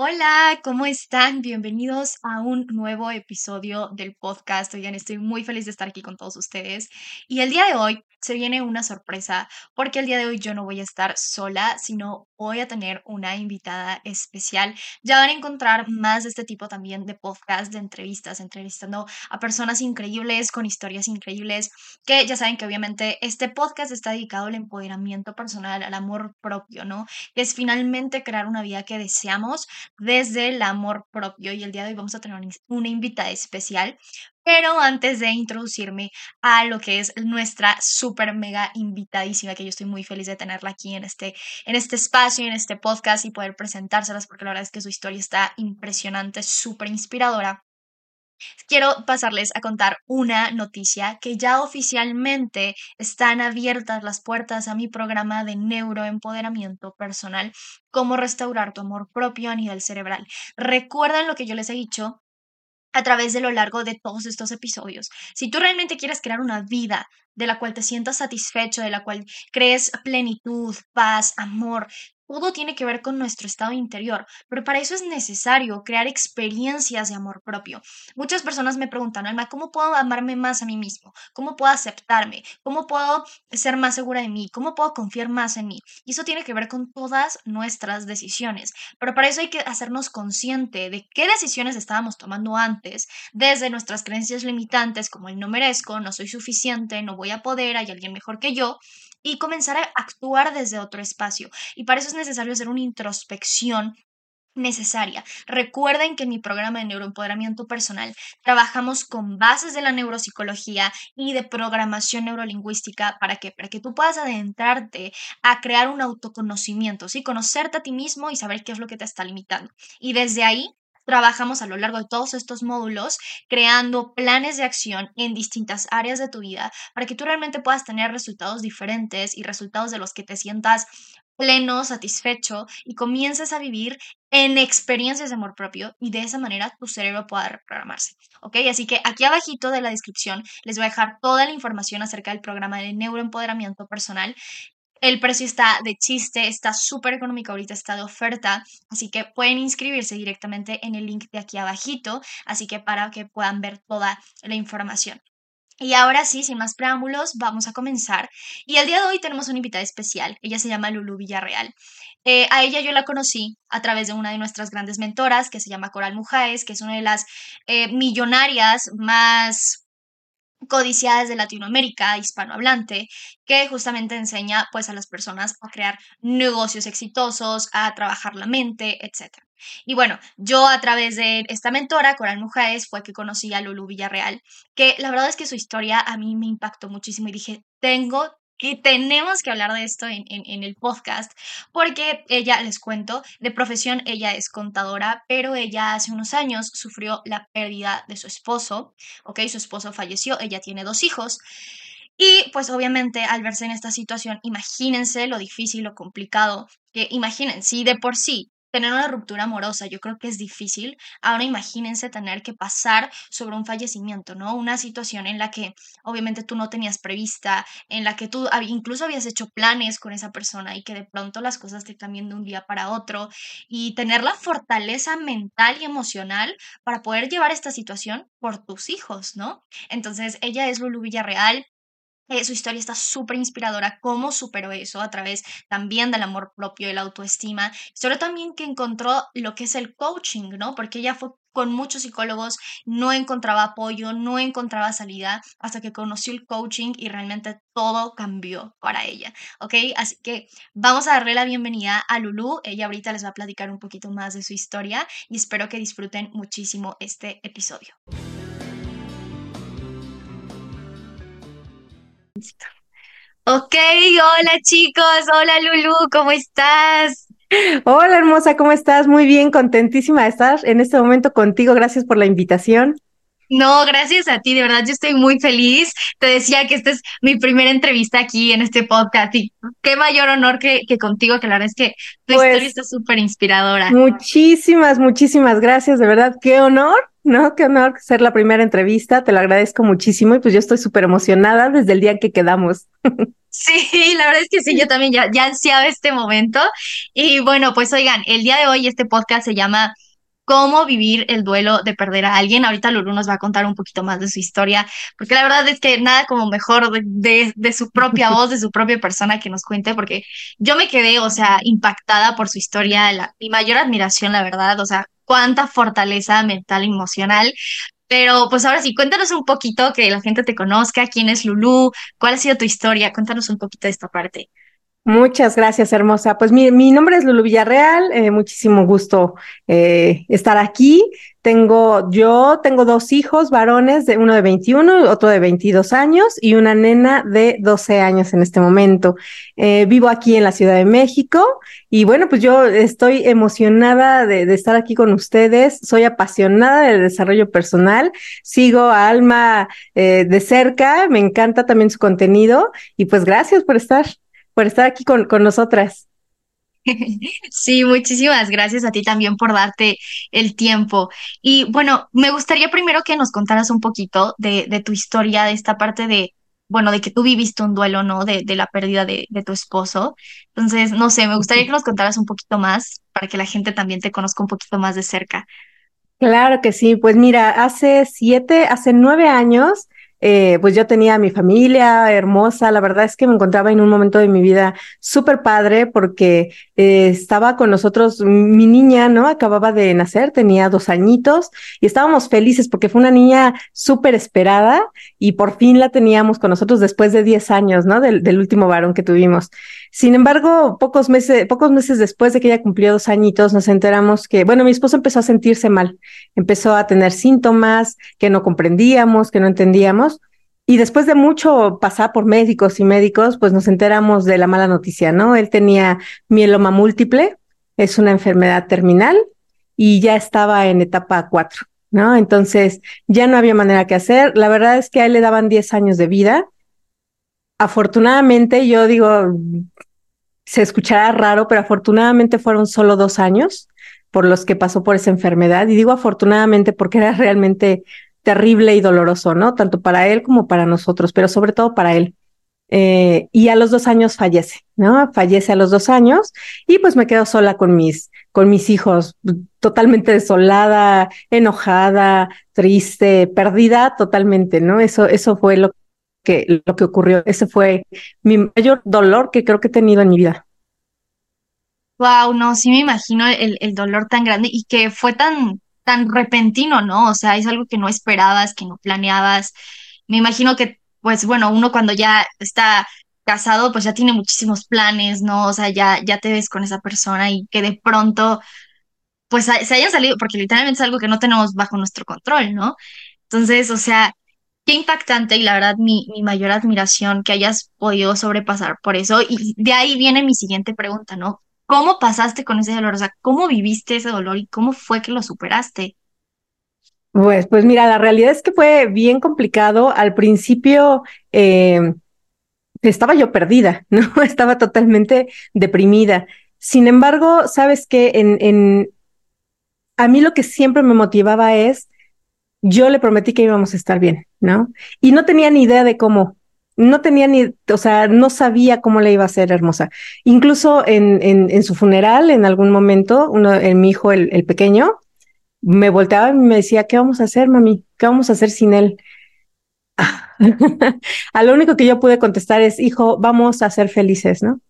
Hola, ¿cómo están? Bienvenidos a un nuevo episodio del podcast. Oigan, estoy muy feliz de estar aquí con todos ustedes. Y el día de hoy se viene una sorpresa porque el día de hoy yo no voy a estar sola, sino voy a tener una invitada especial. Ya van a encontrar más de este tipo también de podcast, de entrevistas, entrevistando a personas increíbles con historias increíbles, que ya saben que obviamente este podcast está dedicado al empoderamiento personal, al amor propio, ¿no? Es finalmente crear una vida que deseamos desde el amor propio. Y el día de hoy vamos a tener una invitada especial pero antes de introducirme a lo que es nuestra súper mega invitadísima, que yo estoy muy feliz de tenerla aquí en este, en este espacio, en este podcast y poder presentárselas, porque la verdad es que su historia está impresionante, súper inspiradora. Quiero pasarles a contar una noticia que ya oficialmente están abiertas las puertas a mi programa de neuroempoderamiento personal, cómo restaurar tu amor propio a nivel cerebral. Recuerden lo que yo les he dicho a través de lo largo de todos estos episodios. Si tú realmente quieres crear una vida de la cual te sientas satisfecho, de la cual crees plenitud, paz, amor, todo tiene que ver con nuestro estado interior, pero para eso es necesario crear experiencias de amor propio. Muchas personas me preguntan, Alma, ¿cómo puedo amarme más a mí mismo? ¿Cómo puedo aceptarme? ¿Cómo puedo ser más segura de mí? ¿Cómo puedo confiar más en mí? Y eso tiene que ver con todas nuestras decisiones. Pero para eso hay que hacernos consciente de qué decisiones estábamos tomando antes, desde nuestras creencias limitantes como el no merezco, no soy suficiente, no voy a poder, hay alguien mejor que yo, y comenzar a actuar desde otro espacio. Y para eso es necesario hacer una introspección necesaria. Recuerden que en mi programa de neuroempoderamiento personal trabajamos con bases de la neuropsicología y de programación neurolingüística para que para que tú puedas adentrarte a crear un autoconocimiento, sí, conocerte a ti mismo y saber qué es lo que te está limitando. Y desde ahí trabajamos a lo largo de todos estos módulos creando planes de acción en distintas áreas de tu vida para que tú realmente puedas tener resultados diferentes y resultados de los que te sientas pleno, satisfecho y comiences a vivir en experiencias de amor propio y de esa manera tu cerebro pueda reprogramarse. ¿Ok? Así que aquí abajito de la descripción les voy a dejar toda la información acerca del programa de neuroempoderamiento personal el precio está de chiste, está súper económico ahorita, está de oferta, así que pueden inscribirse directamente en el link de aquí abajito, así que para que puedan ver toda la información. Y ahora sí, sin más preámbulos, vamos a comenzar. Y el día de hoy tenemos una invitada especial. Ella se llama Lulu Villarreal. Eh, a ella yo la conocí a través de una de nuestras grandes mentoras, que se llama Coral Mujaes, que es una de las eh, millonarias más codiciadas de Latinoamérica, hispanohablante, que justamente enseña pues a las personas a crear negocios exitosos, a trabajar la mente, etc. Y bueno, yo a través de esta mentora, Coral Mujaes, fue que conocí a Lulu Villarreal, que la verdad es que su historia a mí me impactó muchísimo y dije, tengo que tenemos que hablar de esto en, el podcast, porque ella, les cuento, de profesión ella es contadora, pero ella hace unos años sufrió la pérdida de su esposo, ¿ok? Su esposo falleció, ella tiene dos hijos. Y pues obviamente al verse en esta situación, imagínense lo difícil, lo complicado, que imaginen, si de por sí tener una ruptura amorosa, yo creo que es difícil. Ahora imagínense tener que pasar sobre un fallecimiento, ¿no? Una situación en la que obviamente tú no tenías prevista, en la que tú incluso habías hecho planes con esa persona y que de pronto las cosas te cambian de un día para otro y tener la fortaleza mental y emocional para poder llevar esta situación por tus hijos, ¿no? Entonces, ella es Lulu Villarreal, eh, su historia está súper inspiradora, cómo superó eso a través también del amor propio y la autoestima. Sobre también que encontró lo que es el coaching, ¿no? Porque ella fue con muchos psicólogos, no encontraba apoyo, no encontraba salida hasta que conoció el coaching y realmente todo cambió para ella, ¿ok? Así que vamos a darle la bienvenida a Lulu. Ella ahorita les va a platicar un poquito más de su historia y espero que disfruten muchísimo este episodio. Ok, hola chicos, hola Lulu, ¿cómo estás? Hola hermosa, ¿cómo estás? Muy bien, contentísima de estar en este momento contigo. Gracias por la invitación. No, gracias a ti, de verdad yo estoy muy feliz. Te decía que esta es mi primera entrevista aquí en este podcast y qué mayor honor que, contigo, que la verdad es que tu pues historia está súper inspiradora. Muchísimas, muchísimas gracias, de verdad, qué honor no, qué honor ser la primera entrevista, te lo agradezco muchísimo y pues yo estoy súper emocionada desde el día en que quedamos. Sí, la verdad es que sí, yo también ya, ya ansiaba este momento. Y bueno, pues oigan, el día de hoy este podcast se llama cómo vivir el duelo de perder a alguien. Ahorita Lulu nos va a contar un poquito más de su historia, porque la verdad es que nada como mejor de, de, de, su propia voz, de su propia persona que nos cuente, porque yo me quedé, o sea, impactada por su historia, la, mi mayor admiración, la verdad, o sea, cuánta fortaleza mental y emocional. Pero pues ahora sí, cuéntanos un poquito, que la gente te conozca, quién es Lulu, cuál ha sido tu historia, cuéntanos un poquito de esta parte. Muchas gracias, hermosa. Pues mi, mi nombre es Lulu Villarreal, eh, muchísimo gusto eh, estar aquí. Tengo, yo tengo dos hijos varones, de uno de 21, otro de 22 años y una nena de 12 años en este momento. Eh, vivo aquí en la Ciudad de México y bueno, pues yo estoy emocionada de, de estar aquí con ustedes. Soy apasionada del desarrollo personal. Sigo a Alma de cerca, me encanta también su contenido y pues gracias por estar por estar aquí con, con nosotras. Sí, muchísimas gracias a ti también por darte el tiempo. Y bueno, me gustaría primero que nos contaras un poquito de, de tu historia, de esta parte de, bueno, de que tú viviste un duelo, ¿no? De, de la pérdida de, de, tu esposo. Entonces, no sé, me gustaría que nos contaras un poquito más para que la gente también te conozca un poquito más de cerca. Claro que sí, pues mira, hace siete, hace nueve años eh, pues yo tenía mi familia hermosa, la verdad es que me encontraba en un momento de mi vida súper padre porque eh, estaba con nosotros mi niña, ¿no? Acababa de nacer, tenía dos añitos y estábamos felices porque fue una niña súper esperada y por fin la teníamos con nosotros después de diez años, ¿no? Del, del último varón que tuvimos. Sin embargo, pocos meses, pocos meses después de que ella cumplió dos añitos, nos enteramos que, bueno, mi esposo empezó a sentirse mal, empezó a tener síntomas que no comprendíamos, que no entendíamos. Y después de mucho pasar por médicos y médicos, pues nos enteramos de la mala noticia, ¿no? Él tenía mieloma múltiple, es una enfermedad terminal y ya estaba en etapa cuatro, ¿no? Entonces ya no había manera que hacer. La verdad es que a él le daban 10 años de vida afortunadamente, yo digo, se escuchará raro, pero afortunadamente fueron solo dos años por los que pasó por esa enfermedad. Y digo afortunadamente porque era realmente terrible y doloroso, ¿no? Tanto para él como para nosotros, pero sobre todo para él. Eh, y a los dos años fallece, ¿no? Fallece a los dos años y pues me quedo sola con mis, con mis hijos, totalmente desolada, enojada, triste, perdida totalmente, ¿no? Eso, eso fue lo que lo que ocurrió. Ese fue mi mayor dolor que creo que he tenido en mi vida. Wow, no, sí me imagino el, el dolor tan grande y que fue tan, tan repentino, ¿no? O sea, es algo que no esperabas, que no planeabas. Me imagino que, pues bueno, uno cuando ya está casado, pues ya tiene muchísimos planes, ¿no? O sea, ya, ya te ves con esa persona y que de pronto, pues se hayan salido, porque literalmente es algo que no tenemos bajo nuestro control, ¿no? Entonces, o sea, qué impactante y la verdad mi, mi mayor admiración que hayas podido sobrepasar por eso. Y de ahí viene mi siguiente pregunta, ¿no? ¿Cómo pasaste con ese dolor? O sea, ¿cómo viviste ese dolor y cómo fue que lo superaste? Pues, pues mira, la realidad es que fue bien complicado. Al principio eh, estaba yo perdida, ¿no? Estaba totalmente deprimida. Sin embargo, sabes que en, en, a mí lo que siempre me motivaba es yo le prometí que íbamos a estar bien, ¿no? Y no tenía ni idea de cómo, no tenía ni, o sea, no sabía cómo le iba a ser hermosa. Incluso en, en, en su funeral, en algún momento, uno, en mi hijo, el, el, pequeño, me volteaba y me decía, ¿qué vamos a hacer, mami? ¿Qué vamos a hacer sin él? a lo único que yo pude contestar es, hijo, vamos a ser felices, ¿no?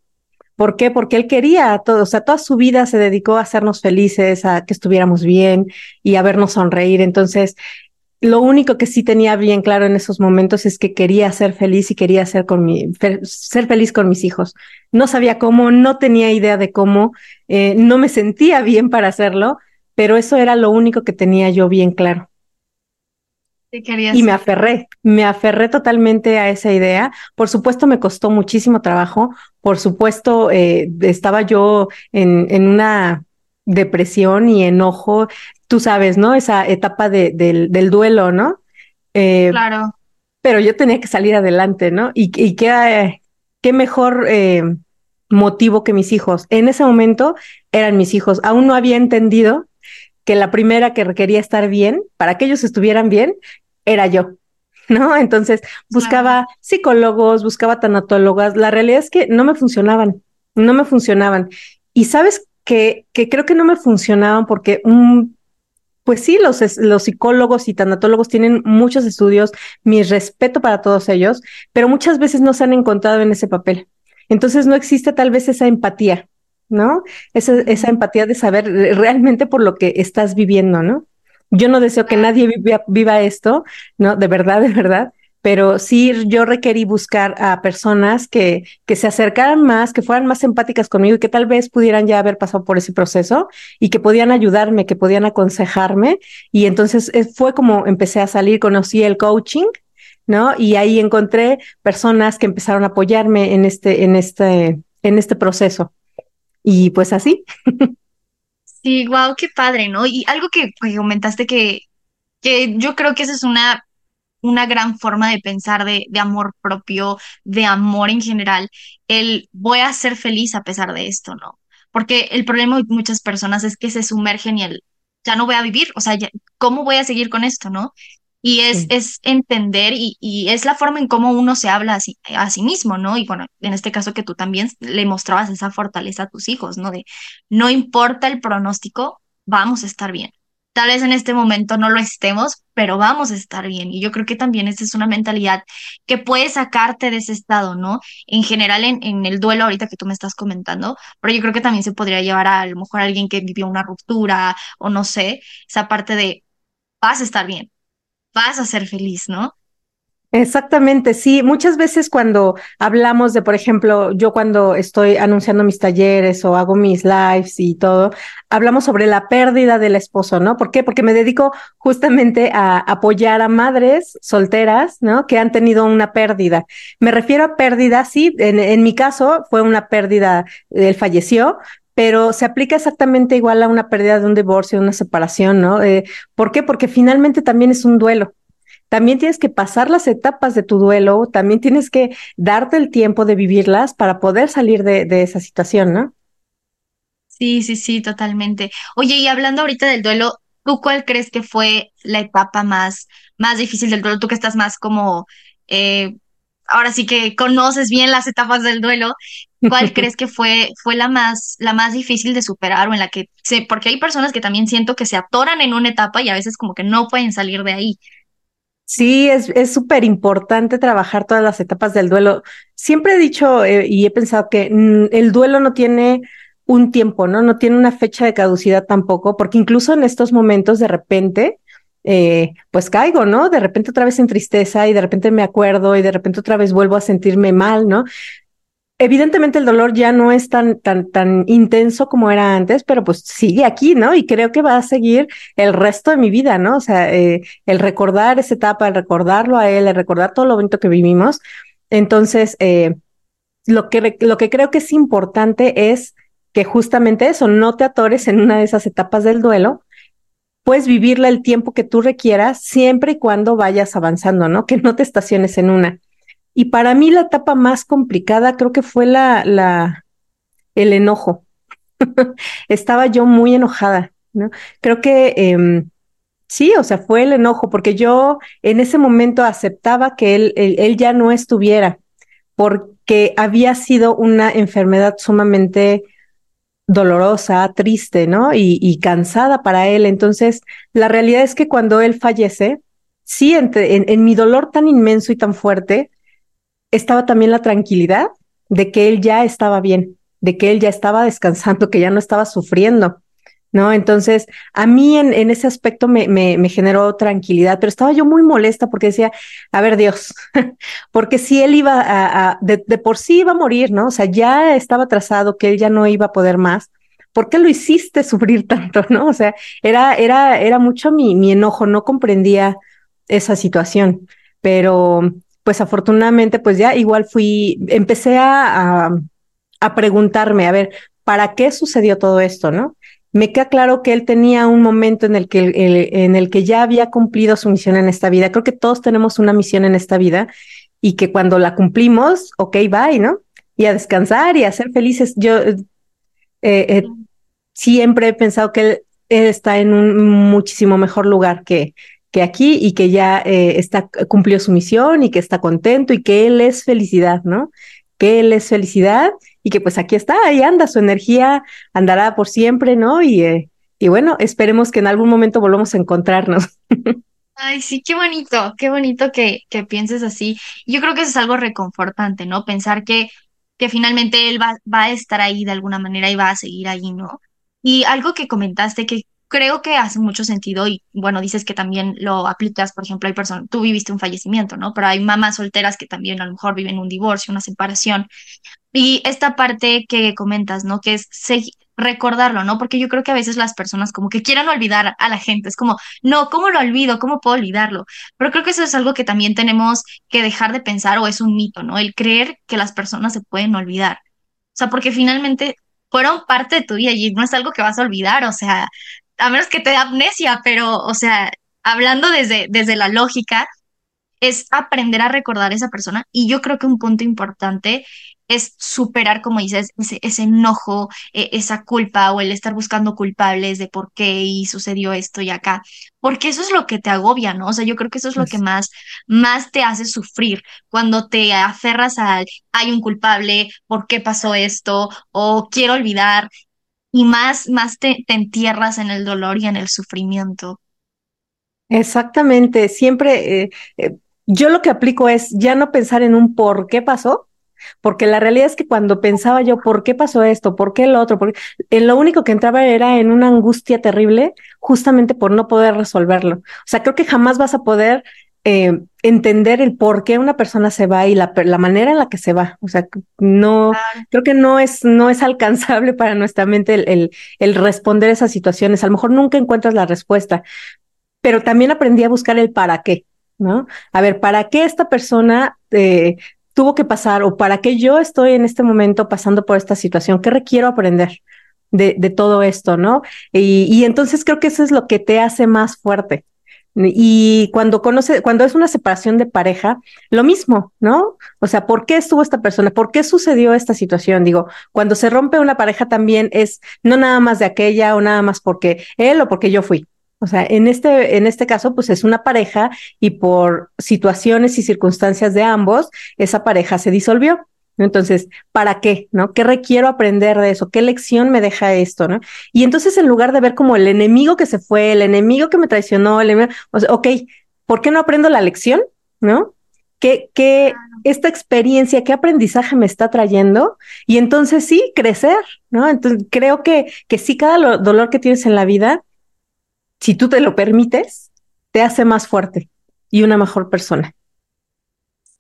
¿Por qué? Porque él quería todo, o sea, toda su vida se dedicó a hacernos felices, a que estuviéramos bien y a vernos sonreír. Entonces, lo único que sí tenía bien claro en esos momentos es que quería ser feliz y quería ser, con mi, ser feliz con mis hijos. No sabía cómo, no tenía idea de cómo, eh, no me sentía bien para hacerlo, pero eso era lo único que tenía yo bien claro. Y me aferré, me aferré totalmente a esa idea. Por supuesto, me costó muchísimo trabajo. Por supuesto, eh, estaba yo en, en, una depresión y enojo. Tú sabes, ¿no? Esa etapa de, del, del duelo, ¿no? Eh, claro. Pero yo tenía que salir adelante, ¿no? Y, y qué, qué mejor eh, motivo que mis hijos. En ese momento eran mis hijos. Aún no había entendido que la primera que requería estar bien, para que ellos estuvieran bien, era yo. ¿no? Entonces buscaba psicólogos, buscaba tanatólogas. La realidad es que no me funcionaban, no me funcionaban. Y sabes que, que creo que no me funcionaban porque un pues sí, los, los psicólogos y tanatólogos tienen muchos estudios, mi respeto para todos ellos, pero muchas veces no se han encontrado en ese papel. Entonces no existe tal vez esa empatía, ¿no? Esa, esa empatía de saber realmente por lo que estás viviendo, ¿no? Yo no deseo que nadie viva, viva esto, ¿no? De verdad, de verdad, pero sí yo requerí buscar a personas que, que se acercaran más, que fueran más empáticas conmigo y que tal vez pudieran ya haber pasado por ese proceso y que podían ayudarme, que podían aconsejarme. Y entonces eh, fue como empecé a salir, conocí el coaching, ¿no? Y ahí encontré personas que empezaron a apoyarme en este, en este, en este proceso. Y pues así. Sí, wow, qué padre, ¿no? Y algo que, que comentaste que, que yo creo que esa es una una gran forma de pensar de, de, amor propio, de amor en general, el voy a ser feliz a pesar de esto, ¿no? Porque el problema de muchas personas es que se sumergen y el ya no voy a vivir, o sea, ¿cómo voy a seguir con esto, no? Y es, es entender y, y, es la forma en cómo uno se habla a sí, a sí mismo, ¿no? Y bueno, en este caso que tú también le mostrabas esa fortaleza a tus hijos, ¿no? De no importa el pronóstico, vamos a estar bien. Tal vez en este momento no lo estemos, pero vamos a estar bien. Y yo creo que también esa es una mentalidad que puede sacarte de ese estado, ¿no? En general, en, en el duelo ahorita que tú me estás comentando, pero yo creo que también se podría llevar a lo mejor a alguien que vivió una ruptura o no sé, esa parte de vas a estar bien, vas a ser feliz, ¿no? Exactamente, sí. Muchas veces cuando hablamos de, por ejemplo, yo cuando estoy anunciando mis talleres o hago mis lives y todo, hablamos sobre la pérdida del esposo, ¿no? ¿Por qué? Porque me dedico justamente a apoyar a madres solteras, ¿no? Que han tenido una pérdida. Me refiero a pérdida, sí, en, mi caso fue una pérdida, él falleció, pero se aplica exactamente igual a una pérdida de un divorcio, una separación, ¿no? Eh, ¿Por qué? Porque finalmente también es un duelo también tienes que pasar las etapas de tu duelo, también tienes que darte el tiempo de vivirlas para poder salir de, de esa situación, ¿no? Sí, sí, sí, totalmente. Oye, y hablando ahorita del duelo, ¿tú cuál crees que fue la etapa más, más difícil del duelo? Tú que estás más como, eh, ahora sí que conoces bien las etapas del duelo, ¿cuál crees que fue, fue la más, la más difícil de superar o en la que, sé, porque hay personas que también siento que se atoran en una etapa y a veces como que no pueden salir de ahí. Sí, es súper importante trabajar todas las etapas del duelo. Siempre he dicho eh, y he pensado que mm, el duelo no tiene un tiempo, ¿no? No tiene una fecha de caducidad tampoco, porque incluso en estos momentos de repente, eh, pues caigo, ¿no? De repente otra vez en tristeza y de repente me acuerdo y de repente otra vez vuelvo a sentirme mal, ¿no? Evidentemente el dolor ya no es tan, tan, tan intenso como era antes, pero pues sigue aquí, ¿no? Y creo que va a seguir el resto de mi vida, ¿no? O sea, eh, el recordar esa etapa, el recordarlo a él, el recordar todo lo bonito que vivimos. Entonces, eh, lo, que, lo que creo que es importante es que justamente eso, no te atores en una de esas etapas del duelo, puedes vivirla el tiempo que tú requieras, siempre y cuando vayas avanzando, ¿no? Que no te estaciones en una. Y para mí la etapa más complicada creo que fue la, el enojo. Estaba yo muy enojada, ¿no? Creo que eh, sí, o sea, fue el enojo, porque yo en ese momento aceptaba que él, él, ya no estuviera, porque había sido una enfermedad sumamente dolorosa, triste, ¿no? Y, cansada para él. Entonces, la realidad es que cuando él fallece, sí, en mi dolor tan inmenso y tan fuerte, estaba también la tranquilidad de que él ya estaba bien, de que él ya estaba descansando, que ya no estaba sufriendo, ¿no? Entonces, a mí en, ese aspecto me, generó tranquilidad, pero estaba yo muy molesta porque decía, a ver, Dios, porque si él iba a, de, por sí iba a morir, ¿no? O sea, ya estaba trazado que él ya no iba a poder más. ¿Por qué lo hiciste sufrir tanto, no? O sea, era, era, era mucho mi, mi enojo, no comprendía esa situación, pero pues afortunadamente, pues ya igual fui, empecé a, a, preguntarme, a ver, ¿para qué sucedió todo esto, no? Me queda claro que él tenía un momento en el que, en el que ya había cumplido su misión en esta vida. Creo que todos tenemos una misión en esta vida y que cuando la cumplimos, ok, bye, ¿no? Y a descansar y a ser felices. Yo eh, eh, siempre he pensado que él, él está en un muchísimo mejor lugar que, aquí y que ya eh, está, cumplió su misión y que está contento y que él es felicidad, ¿no? Que él es felicidad y que pues aquí está, ahí anda, su energía andará por siempre, ¿no? Y, eh, y bueno, esperemos que en algún momento volvamos a encontrarnos. Ay, sí, qué bonito, qué bonito que, que pienses así. Yo creo que eso es algo reconfortante, ¿no? Pensar que, que finalmente él va, va a estar ahí de alguna manera y va a seguir ahí, ¿no? Y algo que comentaste que creo que hace mucho sentido y bueno, dices que también lo aplicas, por ejemplo, hay personas, tú viviste un fallecimiento, ¿no? Pero hay mamás solteras que también a lo mejor viven un divorcio, una separación. Y esta parte que comentas, ¿no? Que es recordarlo, ¿no? Porque yo creo que a veces las personas como que quieren olvidar a la gente, es como, no, ¿cómo lo olvido? ¿Cómo puedo olvidarlo? Pero creo que eso es algo que también tenemos que dejar de pensar o es un mito, ¿no? El creer que las personas se pueden olvidar. O sea, porque finalmente fueron parte de tu vida y no es algo que vas a olvidar, o sea, a menos que te dé amnesia, pero, o sea, hablando desde, desde la lógica, es aprender a recordar a esa persona. Y yo creo que un punto importante es superar, como dices, ese, ese enojo, e, esa culpa o el estar buscando culpables de por qué y sucedió esto y acá, porque eso es lo que te agobia, ¿no? O sea, yo creo que eso es lo que más, más te hace sufrir cuando te aferras al, hay un culpable, ¿por qué pasó esto? O quiero olvidar y más, más te, entierras en el dolor y en el sufrimiento. Exactamente, siempre eh, eh, yo lo que aplico es ya no pensar en un por qué pasó, porque la realidad es que cuando pensaba yo por qué pasó esto, por qué lo otro, porque en lo único que entraba era en una angustia terrible justamente por no poder resolverlo. O sea, creo que jamás vas a poder eh, entender el por qué una persona se va y la, la, manera en la que se va. O sea, no, creo que no es, no es alcanzable para nuestra mente el, el, el responder esas situaciones. A lo mejor nunca encuentras la respuesta, pero también aprendí a buscar el para qué, ¿no? A ver, ¿para qué esta persona eh, tuvo que pasar o para qué yo estoy en este momento pasando por esta situación? ¿Qué requiero aprender? De, de todo esto, ¿no? Y, y entonces creo que eso es lo que te hace más fuerte, y cuando conoce, cuando es una separación de pareja, lo mismo, ¿no? O sea, ¿por qué estuvo esta persona? ¿Por qué sucedió esta situación? Digo, cuando se rompe una pareja también es no nada más de aquella o nada más porque él o porque yo fui. O sea, en este, en este caso, pues es una pareja y por situaciones y circunstancias de ambos, esa pareja se disolvió. Entonces, ¿para qué? ¿No? ¿Qué requiero aprender de eso? ¿Qué lección me deja esto? ¿No? Y entonces, en lugar de ver como el enemigo que se fue, el enemigo que me traicionó, el enemigo, o sea, ok, ¿por qué no aprendo la lección? ¿No? ¿Qué, qué, esta experiencia, qué aprendizaje me está trayendo? Y entonces sí, crecer, ¿no? Entonces, creo que, que sí, cada dolor que tienes en la vida, si tú te lo permites, te hace más fuerte y una mejor persona.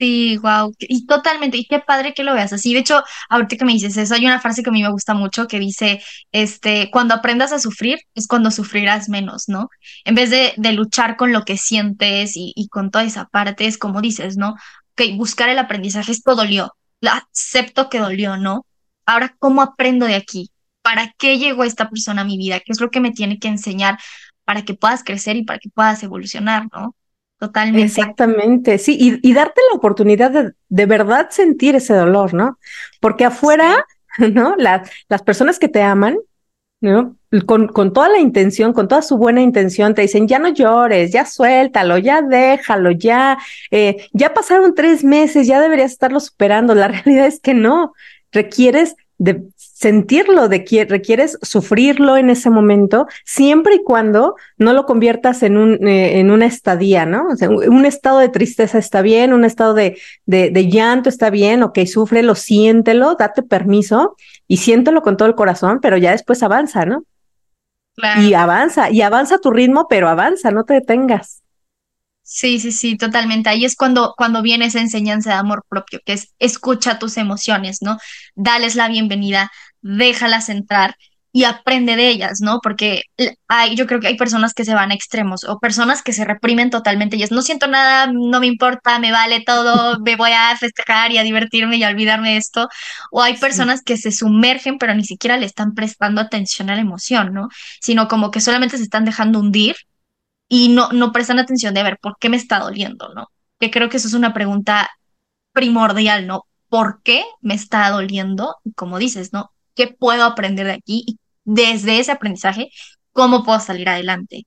Sí, wow, y totalmente, y qué padre que lo veas así. De hecho, ahorita que me dices eso, hay una frase que a mí me gusta mucho que dice, este, cuando aprendas a sufrir es cuando sufrirás menos, ¿no? En vez de, de luchar con lo que sientes y, y con toda esa parte, es como dices, ¿no? Que buscar el aprendizaje, esto dolió, acepto que dolió, ¿no? Ahora, ¿cómo aprendo de aquí? ¿Para qué llegó esta persona a mi vida? ¿Qué es lo que me tiene que enseñar para que puedas crecer y para que puedas evolucionar, ¿no? Totalmente. Exactamente, sí, y, y darte la oportunidad de, de verdad sentir ese dolor, ¿no? Porque afuera, ¿no? Las, las personas que te aman, ¿no? Con, con toda la intención, con toda su buena intención, te dicen, ya no llores, ya suéltalo, ya déjalo, ya, eh, ya pasaron tres meses, ya deberías estarlo superando. La realidad es que no, requieres de sentirlo, de que requieres sufrirlo en ese momento, siempre y cuando no lo conviertas en, un, eh, en una estadía, ¿no? O sea, un estado de tristeza está bien, un estado de, de, de llanto está bien, ok, sufrelo, siéntelo, date permiso y siéntelo con todo el corazón, pero ya después avanza, ¿no? Claro. Y avanza, y avanza tu ritmo, pero avanza, no te detengas. Sí, sí, sí, totalmente. Ahí es cuando, cuando viene esa enseñanza de amor propio, que es escucha tus emociones, ¿no? Dales la bienvenida, déjalas entrar y aprende de ellas, ¿no? Porque hay, yo creo que hay personas que se van a extremos o personas que se reprimen totalmente y es, no siento nada, no me importa, me vale todo, me voy a festejar y a divertirme y a olvidarme de esto. O hay personas sí. que se sumergen pero ni siquiera le están prestando atención a la emoción, ¿no? Sino como que solamente se están dejando hundir y no, no prestan atención de ver por qué me está doliendo, ¿no? Que creo que eso es una pregunta primordial, ¿no? ¿Por qué me está doliendo? Como dices, ¿no? qué puedo aprender de aquí y desde ese aprendizaje, cómo puedo salir adelante.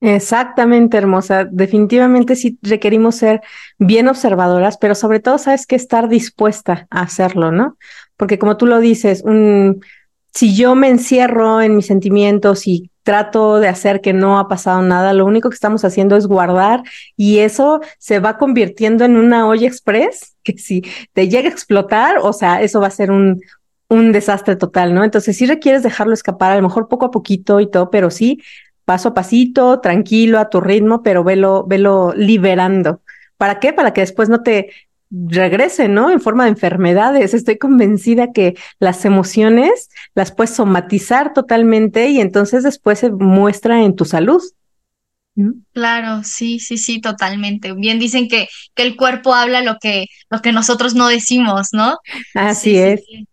Exactamente, hermosa. Definitivamente sí requerimos ser bien observadoras, pero sobre todo sabes que estar dispuesta a hacerlo, ¿no? Porque como tú lo dices, un, si yo me encierro en mis sentimientos y trato de hacer que no ha pasado nada, lo único que estamos haciendo es guardar y eso se va convirtiendo en una olla express que si te llega a explotar, o sea, eso va a ser un, un desastre total, ¿no? Entonces sí requieres dejarlo escapar, a lo mejor poco a poquito y todo, pero sí paso a pasito, tranquilo, a tu ritmo, pero velo, velo liberando. ¿Para qué? Para que después no te regrese, ¿no? En forma de enfermedades. Estoy convencida que las emociones las puedes somatizar totalmente y entonces después se muestra en tu salud. Claro, sí, sí, sí, totalmente. Bien dicen que, que el cuerpo habla lo que, lo que nosotros no decimos, ¿no? Así es. Sí.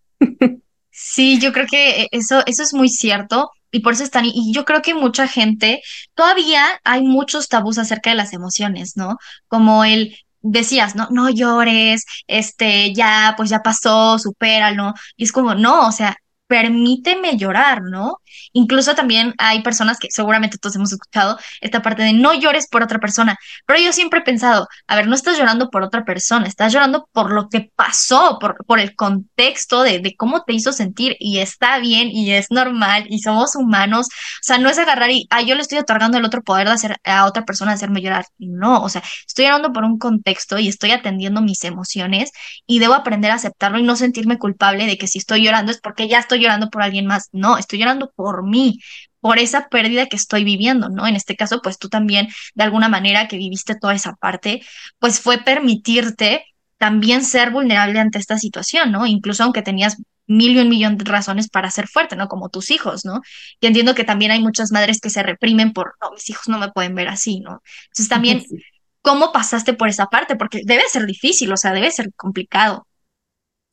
sí, yo creo que eso, eso es muy cierto y por eso están, y yo creo que mucha gente, todavía hay muchos tabús acerca de las emociones, ¿no? Como el, decías, no, no llores, este, ya, pues ya pasó, supéralo, y es como, no, o sea, permíteme llorar, ¿no? Incluso también hay personas que seguramente todos hemos escuchado esta parte de no llores por otra persona, pero yo siempre he pensado, a ver, no estás llorando por otra persona, estás llorando por lo que pasó, por, por el contexto de, de cómo te hizo sentir y está bien y es normal y somos humanos, o sea, no es agarrar y, ah, yo le estoy otorgando el otro poder de hacer a otra persona hacerme llorar, no, o sea, estoy llorando por un contexto y estoy atendiendo mis emociones y debo aprender a aceptarlo y no sentirme culpable de que si estoy llorando es porque ya estoy llorando por alguien más, no, estoy llorando por mí, por esa pérdida que estoy viviendo, ¿no? En este caso, pues tú también, de alguna manera que viviste toda esa parte, pues fue permitirte también ser vulnerable ante esta situación, ¿no? Incluso aunque tenías mil y un millón de razones para ser fuerte, ¿no? Como tus hijos, ¿no? Y entiendo que también hay muchas madres que se reprimen por, no, mis hijos no me pueden ver así, ¿no? Entonces también, ¿cómo pasaste por esa parte? Porque debe ser difícil, o sea, debe ser complicado.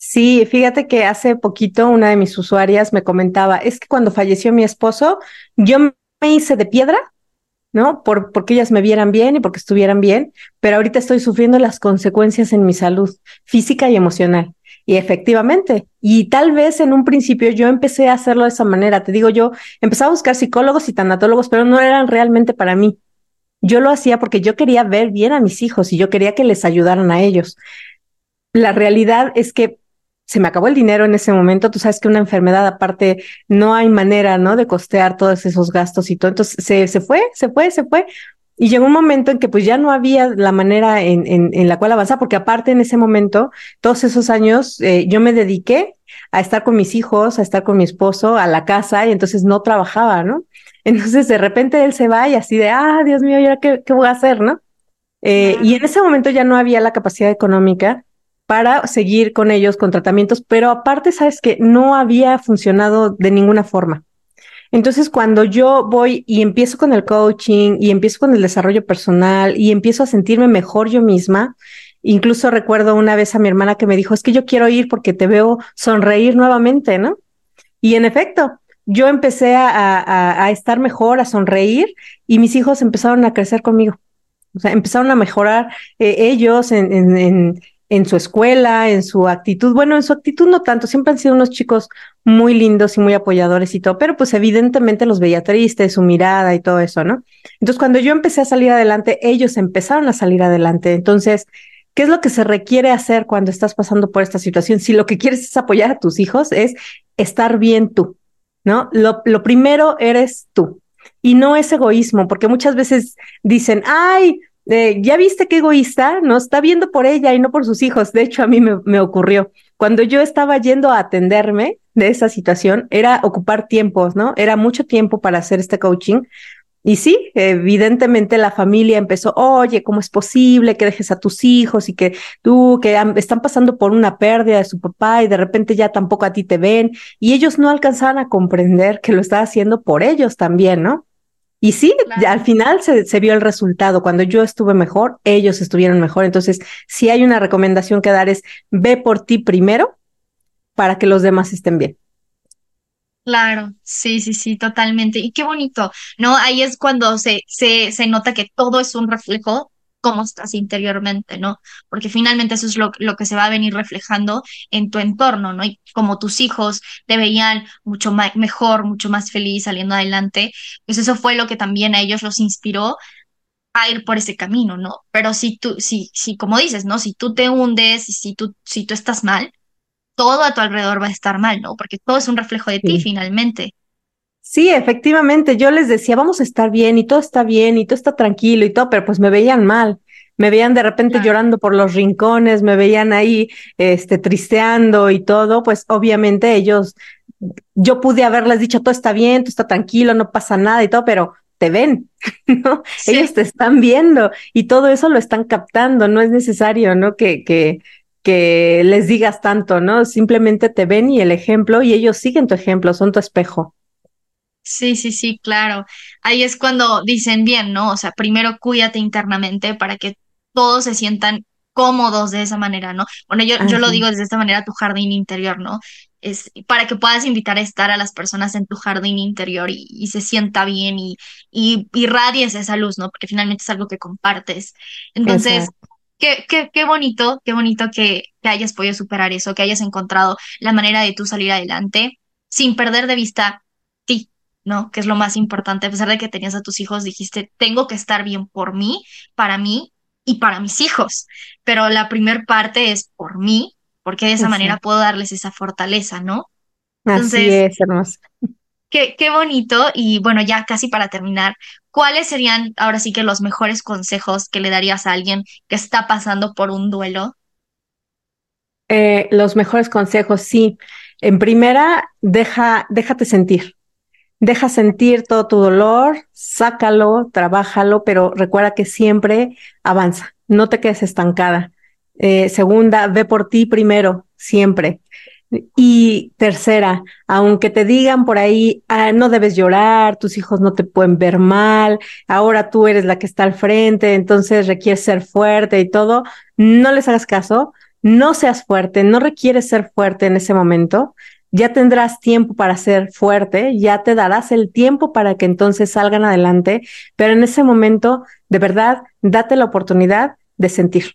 Sí, fíjate que hace poquito una de mis usuarias me comentaba, es que cuando falleció mi esposo, yo me hice de piedra, ¿no? Por, porque ellas me vieran bien y porque estuvieran bien, pero ahorita estoy sufriendo las consecuencias en mi salud física y emocional. Y efectivamente, y tal vez en un principio yo empecé a hacerlo de esa manera. Te digo, yo empecé a buscar psicólogos y tanatólogos, pero no eran realmente para mí. Yo lo hacía porque yo quería ver bien a mis hijos y yo quería que les ayudaran a ellos. La realidad es que se me acabó el dinero en ese momento. Tú sabes que una enfermedad aparte no hay manera, ¿no? De costear todos esos gastos y todo. Entonces se, se fue, se fue, se fue. Y llegó un momento en que pues ya no había la manera en, en, en la cual avanzar, porque aparte en ese momento, todos esos años, eh, yo me dediqué a estar con mis hijos, a estar con mi esposo, a la casa, y entonces no trabajaba, ¿no? Entonces de repente él se va y así de, ah, Dios mío, ¿y ahora qué, qué voy a hacer, no? Eh, y en ese momento ya no había la capacidad económica para seguir con ellos con tratamientos, pero aparte, sabes que no había funcionado de ninguna forma. Entonces, cuando yo voy y empiezo con el coaching y empiezo con el desarrollo personal y empiezo a sentirme mejor yo misma, incluso recuerdo una vez a mi hermana que me dijo, es que yo quiero ir porque te veo sonreír nuevamente, ¿no? Y en efecto, yo empecé a, a, estar mejor, a sonreír y mis hijos empezaron a crecer conmigo. O sea, empezaron a mejorar eh, ellos en, en su escuela, en su actitud. Bueno, en su actitud no tanto, siempre han sido unos chicos muy lindos y muy apoyadores y todo, pero pues evidentemente los veía su mirada y todo eso, ¿no? Entonces, cuando yo empecé a salir adelante, ellos empezaron a salir adelante. Entonces, ¿qué es lo que se requiere hacer cuando estás pasando por esta situación? Si lo que quieres es apoyar a tus hijos, es estar bien tú, ¿no? Lo primero eres tú. Y no es egoísmo, porque muchas veces dicen, ay, ya viste qué egoísta, ¿no? Está viendo por ella y no por sus hijos. De hecho, a mí me, me, ocurrió. Cuando yo estaba yendo a atenderme de esa situación, era ocupar tiempos, ¿no? Era mucho tiempo para hacer este coaching. Y sí, evidentemente la familia empezó, oye, ¿cómo es posible que dejes a tus hijos y que tú, que están pasando por una pérdida de su papá y de repente ya tampoco a ti te ven? Y ellos no alcanzaban a comprender que lo estaba haciendo por ellos también, ¿no? Y sí, claro. al final se, se, vio el resultado. Cuando yo estuve mejor, ellos estuvieron mejor. Entonces, si hay una recomendación que dar es, ve por ti primero para que los demás estén bien. Claro, sí, sí, sí, totalmente. Y qué bonito, ¿no? Ahí es cuando se, se, se nota que todo es un reflejo cómo estás interiormente, ¿no? Porque finalmente eso es lo, lo que se va a venir reflejando en tu entorno, ¿no? Y como tus hijos te veían mucho mejor, mucho más feliz saliendo adelante, pues eso fue lo que también a ellos los inspiró a ir por ese camino, ¿no? Pero si tú, si, si, como dices, ¿no? Si tú te hundes y si tú, si tú estás mal, todo a tu alrededor va a estar mal, ¿no? Porque todo es un reflejo de ti finalmente. Sí, efectivamente, yo les decía, vamos a estar bien y todo está bien y todo está tranquilo y todo, pero pues me veían mal, me veían de repente llorando por los rincones, me veían ahí, este, tristeando y todo, pues obviamente ellos, yo pude haberles dicho, todo está bien, todo está tranquilo, no pasa nada y todo, pero te ven, ¿no? Ellos te están viendo y todo eso lo están captando, no es necesario, ¿no? Que, que, que les digas tanto, ¿no? Simplemente te ven y el ejemplo y ellos siguen tu ejemplo, son tu espejo. Sí, sí, sí, claro. Ahí es cuando dicen bien, ¿no? O sea, primero cuídate internamente para que todos se sientan cómodos de esa manera, ¿no? Bueno, yo, yo lo digo desde esta manera, tu jardín interior, ¿no? Es para que puedas invitar a estar a las personas en tu jardín interior y, se sienta bien y, y irradies esa luz, ¿no? Porque finalmente es algo que compartes. Entonces, qué, qué, qué bonito, qué bonito que, que hayas podido superar eso, que hayas encontrado la manera de tú salir adelante sin perder de vista ¿no? Que es lo más importante. A pesar de que tenías a tus hijos, dijiste, tengo que estar bien por mí, para mí y para mis hijos. Pero la primer parte es por mí, porque de esa manera puedo darles esa fortaleza, ¿no? Entonces, Así es, hermoso. Qué, qué bonito. Y bueno, ya casi para terminar, ¿cuáles serían ahora sí que los mejores consejos que le darías a alguien que está pasando por un duelo? Eh, los mejores consejos, sí. En primera, deja, déjate sentir. Deja sentir todo tu dolor, sácalo, trabájalo, pero recuerda que siempre avanza, no te quedes estancada. Eh, segunda, ve por ti primero, siempre. Y tercera, aunque te digan por ahí, ah, no debes llorar, tus hijos no te pueden ver mal, ahora tú eres la que está al frente, entonces requieres ser fuerte y todo, no les hagas caso, no seas fuerte, no requieres ser fuerte en ese momento, ya tendrás tiempo para ser fuerte, ya te darás el tiempo para que entonces salgan adelante, pero en ese momento, de verdad, date la oportunidad de sentir.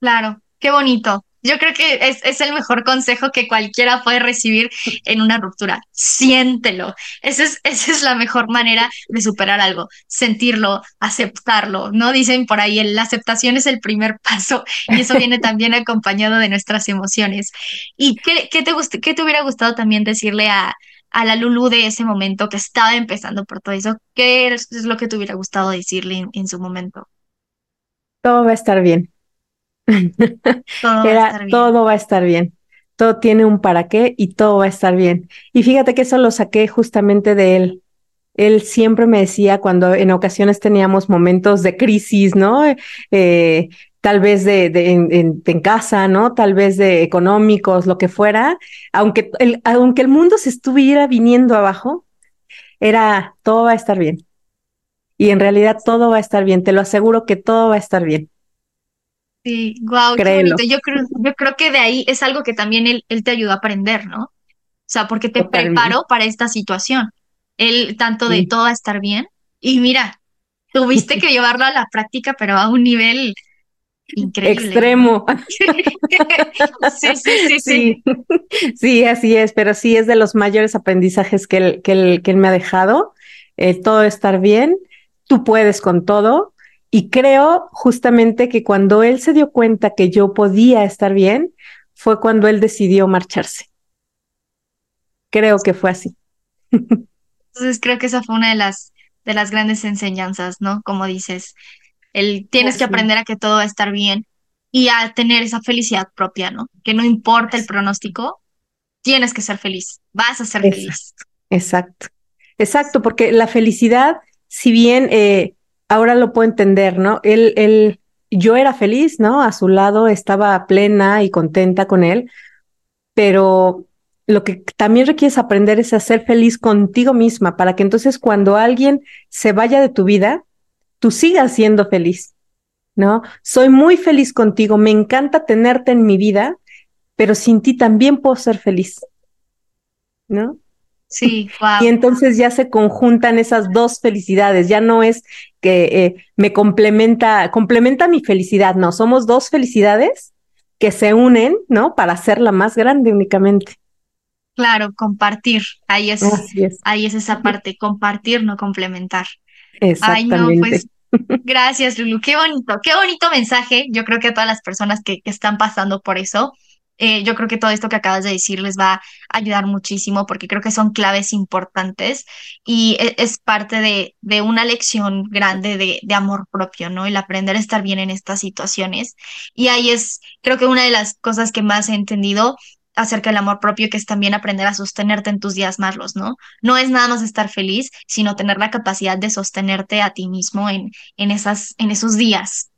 Claro, qué bonito. Yo creo que es, es, el mejor consejo que cualquiera puede recibir en una ruptura. Siéntelo. Esa es, esa es la mejor manera de superar algo. Sentirlo, aceptarlo. ¿No? Dicen por ahí, la aceptación es el primer paso y eso viene también acompañado de nuestras emociones. ¿Y qué, qué te, qué te hubiera gustado también decirle a, a la Lulu de ese momento que estaba empezando por todo eso? ¿Qué es lo que te hubiera gustado decirle en su momento? Todo va a estar bien todo, Era, va todo va a estar bien. Todo tiene un para qué y todo va a estar bien. Y fíjate que eso lo saqué justamente de él. Él siempre me decía cuando en ocasiones teníamos momentos de crisis, ¿no? Eh, tal vez de, de en, en, casa, ¿no? Tal vez de económicos, lo que fuera, aunque el, aunque el mundo se estuviera viniendo abajo, era todo va a estar bien. Y en realidad todo va a estar bien, te lo aseguro que todo va a estar bien. Sí, wow, qué bonito. Yo creo, yo creo que de ahí es algo que también él, él te ayudó a aprender, ¿no? O sea, porque te preparó para esta situación. Él, tanto de todo a estar bien. Y mira, tuviste que llevarlo a la práctica, pero a un nivel increíble. Extremo. sí, sí, sí, sí, sí. así es, pero sí es de los mayores aprendizajes que él, que él, que él me ha dejado. Eh, todo estar bien, tú puedes con todo, y creo justamente que cuando él se dio cuenta que yo podía estar bien, fue cuando él decidió marcharse. Creo que fue así. Entonces creo que esa fue una de las, de las grandes enseñanzas, ¿no? Como dices, el, tienes que aprender a que todo va a estar bien y a tener esa felicidad propia, ¿no? Que no importa el pronóstico, tienes que ser feliz, vas a ser feliz. Exacto, exacto, porque la felicidad, si bien eh, ahora lo puedo entender, ¿no? Él, él, yo era feliz, ¿no? A su lado estaba plena y contenta con él, pero lo que también requieres aprender es a ser feliz contigo misma para que entonces cuando alguien se vaya de tu vida, tú sigas siendo feliz, ¿no? Soy muy feliz contigo, me encanta tenerte en mi vida, pero sin ti también puedo ser feliz, ¿no? Sí, wow. Y entonces ya se conjuntan esas dos felicidades, ya no es que eh, me complementa, complementa mi felicidad, no, somos dos felicidades que se unen, ¿no? Para hacerla más grande únicamente. Claro, compartir, ahí es, es. ahí es esa parte, compartir, no complementar. Exactamente. Ay, no, pues gracias, Lulu, qué bonito, qué bonito mensaje. Yo creo que a todas las personas que, que están pasando por eso, eh, yo creo que todo esto que acabas de decir les va a ayudar muchísimo porque creo que son claves importantes y e, es, parte de, de, una lección grande de, de, amor propio, ¿no? El aprender a estar bien en estas situaciones. Y ahí es, creo que una de las cosas que más he entendido acerca del amor propio, que es también aprender a sostenerte en tus días malos, ¿no? No es nada más estar feliz, sino tener la capacidad de sostenerte a ti mismo en, en, esas, en esos días.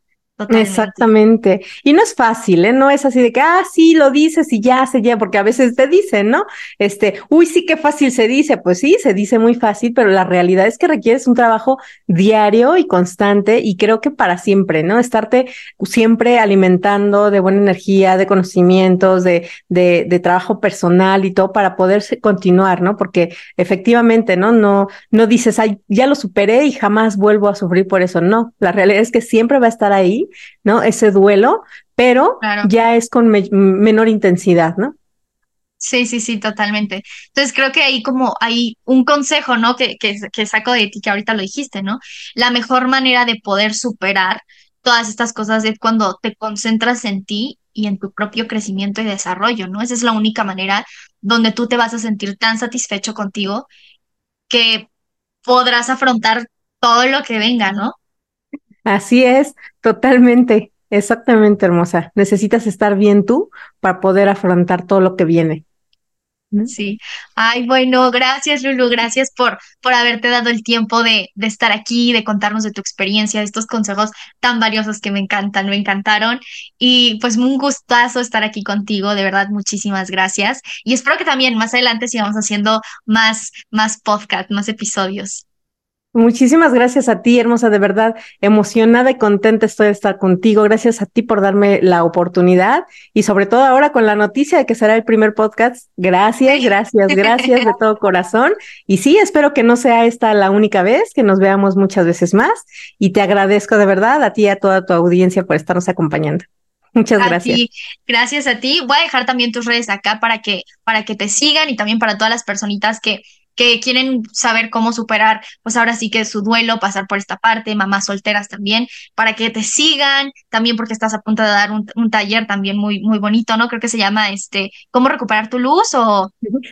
Exactamente. Y no es fácil, ¿eh? No es así de que, ah, sí, lo dices y ya se lleva, porque a veces te dicen, ¿no? Este, uy, sí, qué fácil se dice. Pues sí, se dice muy fácil, pero la realidad es que requieres un trabajo diario y constante y creo que para siempre, ¿no? Estarte siempre alimentando de buena energía, de conocimientos, de, de, de trabajo personal y todo para poder continuar, ¿no? Porque efectivamente, ¿no? No, no dices, ay, ya lo superé y jamás vuelvo a sufrir por eso. No, la realidad es que siempre va a estar ahí ¿no? Ese duelo, pero ya es con menor intensidad, ¿no? Sí, sí, sí, totalmente. Entonces creo que ahí como hay un consejo, ¿no? Que, que, que saco de ti, que ahorita lo dijiste, ¿no? La mejor manera de poder superar todas estas cosas es cuando te concentras en ti y en tu propio crecimiento y desarrollo, ¿no? Esa es la única manera donde tú te vas a sentir tan satisfecho contigo que podrás afrontar todo lo que venga, ¿no? Así es, totalmente, exactamente, hermosa. Necesitas estar bien tú para poder afrontar todo lo que viene. Sí. Ay, bueno, gracias, Lulu. Gracias por, por haberte dado el tiempo de, de, estar aquí, de contarnos de tu experiencia, de estos consejos tan valiosos que me encantan, me encantaron. Y pues un gustazo estar aquí contigo, de verdad, muchísimas gracias. Y espero que también más adelante sigamos haciendo más, más podcast, más episodios. Muchísimas gracias a ti, hermosa, de verdad, emocionada y contenta estoy de estar contigo. Gracias a ti por darme la oportunidad y sobre todo ahora con la noticia de que será el primer podcast. Gracias, gracias, gracias de todo corazón. Y sí, espero que no sea esta la única vez, que nos veamos muchas veces más. Y te agradezco de verdad a ti y a toda tu audiencia por estarnos acompañando. Muchas gracias. Gracias a ti. Voy a dejar también tus redes acá para que, para que te sigan y también para todas las personitas que que quieren saber cómo superar, pues ahora sí que su duelo, pasar por esta parte, mamás solteras también, para que te sigan, también porque estás a punto de dar un, un taller también muy, muy bonito, ¿no? Creo que se llama este, ¿cómo recuperar tu luz o...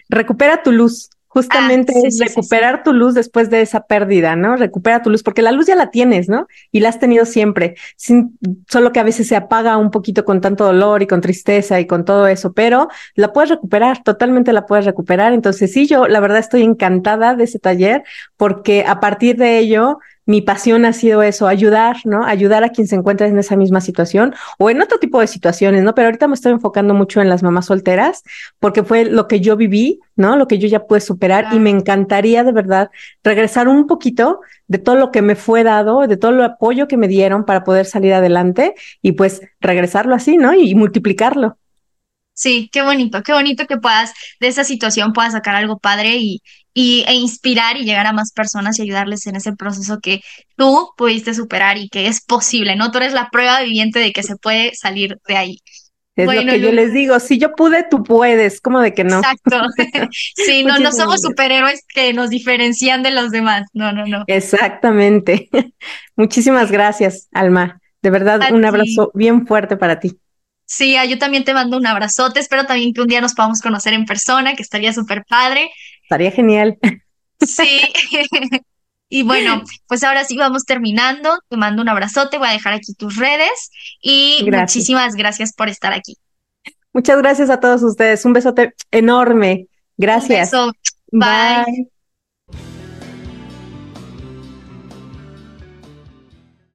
Recupera tu luz. Justamente ah, es recuperar tu luz después de esa pérdida, ¿no? Recupera tu luz, porque la luz ya la tienes, ¿no? Y la has tenido siempre, sin, solo que a veces se apaga un poquito con tanto dolor y con tristeza y con todo eso, pero la puedes recuperar, totalmente la puedes recuperar. Entonces, sí, yo la verdad estoy encantada de ese taller, porque a partir de ello mi pasión ha sido eso, ayudar, ¿no? Ayudar a quien se encuentra en esa misma situación o en otro tipo de situaciones, ¿no? Pero ahorita me estoy enfocando mucho en las mamás solteras porque fue lo que yo viví, ¿no? Lo que yo ya pude superar y me encantaría de verdad regresar un poquito de todo lo que me fue dado, de todo el apoyo que me dieron para poder salir adelante y pues regresarlo así, ¿no? Y multiplicarlo. Sí, qué bonito, qué bonito que puedas, de esa situación puedas sacar algo padre y, y, e inspirar y llegar a más personas y ayudarles en ese proceso que tú pudiste superar y que es posible, ¿no? Tú eres la prueba viviente de que se puede salir de ahí. Es lo que yo les digo, si yo pude, tú puedes, ¿cómo de que no? Exacto. sí, no, no somos superhéroes que nos diferencian de los demás, no, no, no. Exactamente. Muchísimas gracias, Alma. De verdad, un abrazo bien fuerte para ti. Sí, yo también te mando un abrazote. Espero también que un día nos podamos conocer en persona, que estaría súper padre. Estaría genial. Sí. y bueno, pues ahora sí vamos terminando. Te mando un abrazote. Voy a dejar aquí tus redes y muchísimas gracias por estar aquí. Muchas gracias a todos ustedes. Un besote enorme. Gracias. Bye.